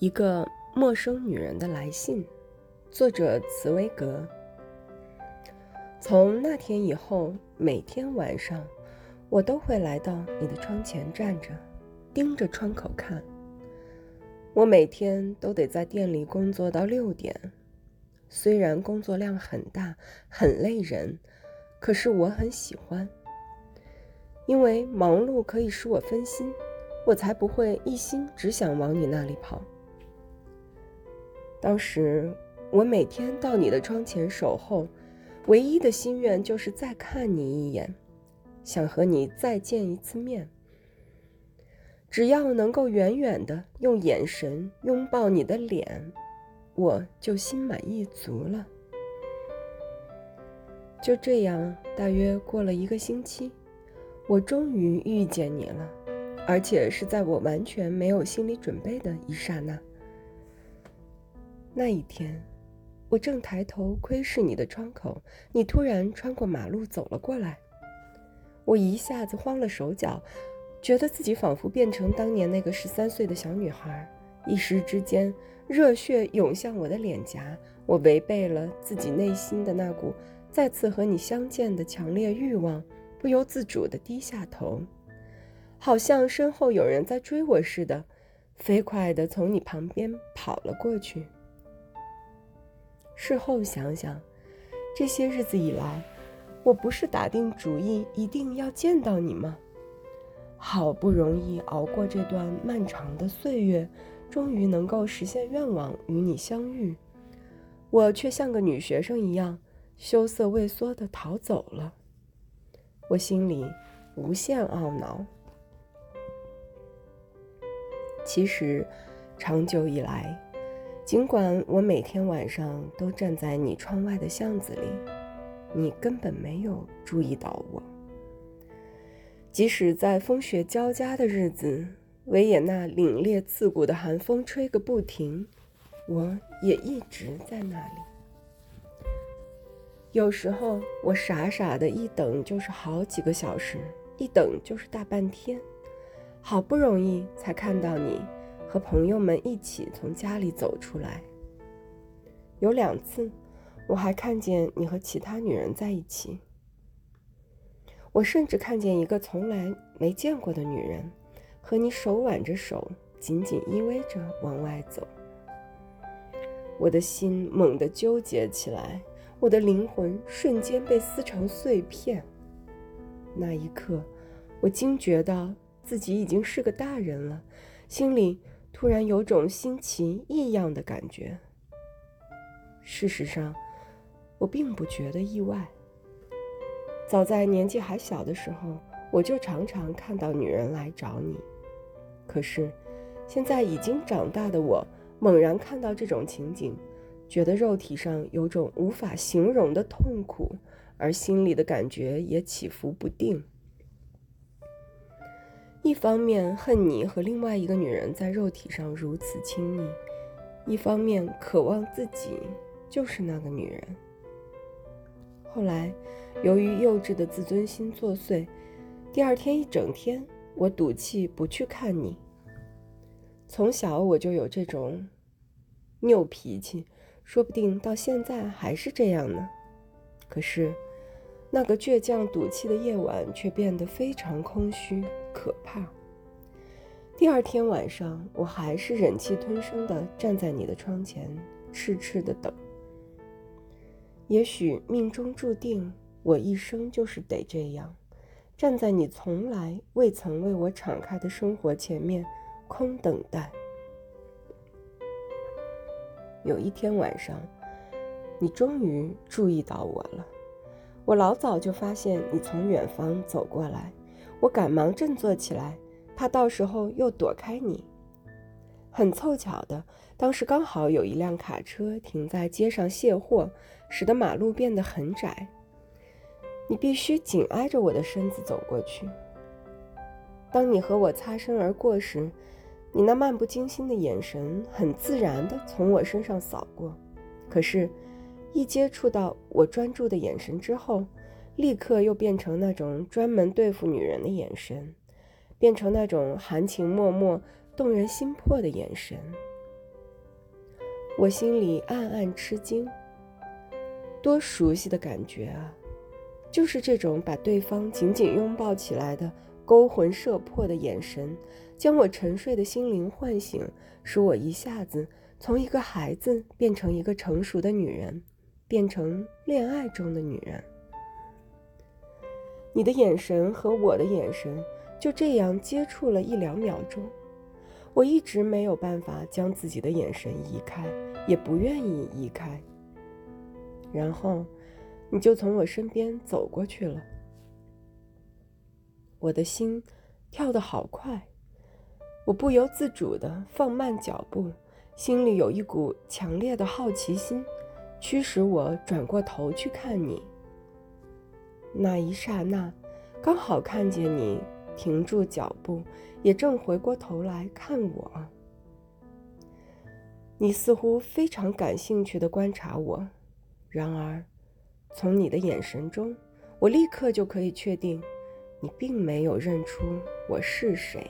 一个陌生女人的来信，作者茨威格。从那天以后，每天晚上，我都会来到你的窗前站着，盯着窗口看。我每天都得在店里工作到六点，虽然工作量很大，很累人，可是我很喜欢，因为忙碌可以使我分心，我才不会一心只想往你那里跑。当时我每天到你的窗前守候，唯一的心愿就是再看你一眼，想和你再见一次面。只要能够远远的用眼神拥抱你的脸，我就心满意足了。就这样，大约过了一个星期，我终于遇见你了，而且是在我完全没有心理准备的一刹那。那一天，我正抬头窥视你的窗口，你突然穿过马路走了过来。我一下子慌了手脚，觉得自己仿佛变成当年那个十三岁的小女孩。一时之间，热血涌向我的脸颊。我违背了自己内心的那股再次和你相见的强烈欲望，不由自主地低下头，好像身后有人在追我似的，飞快地从你旁边跑了过去。事后想想，这些日子以来，我不是打定主意一定要见到你吗？好不容易熬过这段漫长的岁月，终于能够实现愿望与你相遇，我却像个女学生一样羞涩畏缩地逃走了。我心里无限懊恼。其实，长久以来。尽管我每天晚上都站在你窗外的巷子里，你根本没有注意到我。即使在风雪交加的日子，维也纳凛冽刺骨的寒风吹个不停，我也一直在那里。有时候我傻傻的一等就是好几个小时，一等就是大半天，好不容易才看到你。和朋友们一起从家里走出来，有两次，我还看见你和其他女人在一起。我甚至看见一个从来没见过的女人，和你手挽着手，紧紧依偎着往外走。我的心猛地纠结起来，我的灵魂瞬间被撕成碎片。那一刻，我惊觉到自己已经是个大人了，心里。突然有种新奇异样的感觉。事实上，我并不觉得意外。早在年纪还小的时候，我就常常看到女人来找你。可是，现在已经长大的我，猛然看到这种情景，觉得肉体上有种无法形容的痛苦，而心里的感觉也起伏不定。一方面恨你和另外一个女人在肉体上如此亲密，一方面渴望自己就是那个女人。后来，由于幼稚的自尊心作祟，第二天一整天我赌气不去看你。从小我就有这种拗脾气，说不定到现在还是这样呢。可是，那个倔强赌气的夜晚却变得非常空虚。可怕。第二天晚上，我还是忍气吞声地站在你的窗前，痴痴地等。也许命中注定，我一生就是得这样，站在你从来未曾为我敞开的生活前面，空等待。有一天晚上，你终于注意到我了。我老早就发现你从远方走过来。我赶忙振作起来，怕到时候又躲开你。很凑巧的，当时刚好有一辆卡车停在街上卸货，使得马路变得很窄。你必须紧挨着我的身子走过去。当你和我擦身而过时，你那漫不经心的眼神很自然地从我身上扫过，可是，一接触到我专注的眼神之后，立刻又变成那种专门对付女人的眼神，变成那种含情脉脉、动人心魄的眼神。我心里暗暗吃惊。多熟悉的感觉啊！就是这种把对方紧紧拥抱起来的勾魂摄魄的眼神，将我沉睡的心灵唤醒，使我一下子从一个孩子变成一个成熟的女人，变成恋爱中的女人。你的眼神和我的眼神就这样接触了一两秒钟，我一直没有办法将自己的眼神移开，也不愿意移开。然后，你就从我身边走过去了。我的心跳得好快，我不由自主地放慢脚步，心里有一股强烈的好奇心，驱使我转过头去看你。那一刹那，刚好看见你停住脚步，也正回过头来看我。你似乎非常感兴趣的观察我。然而，从你的眼神中，我立刻就可以确定，你并没有认出我是谁。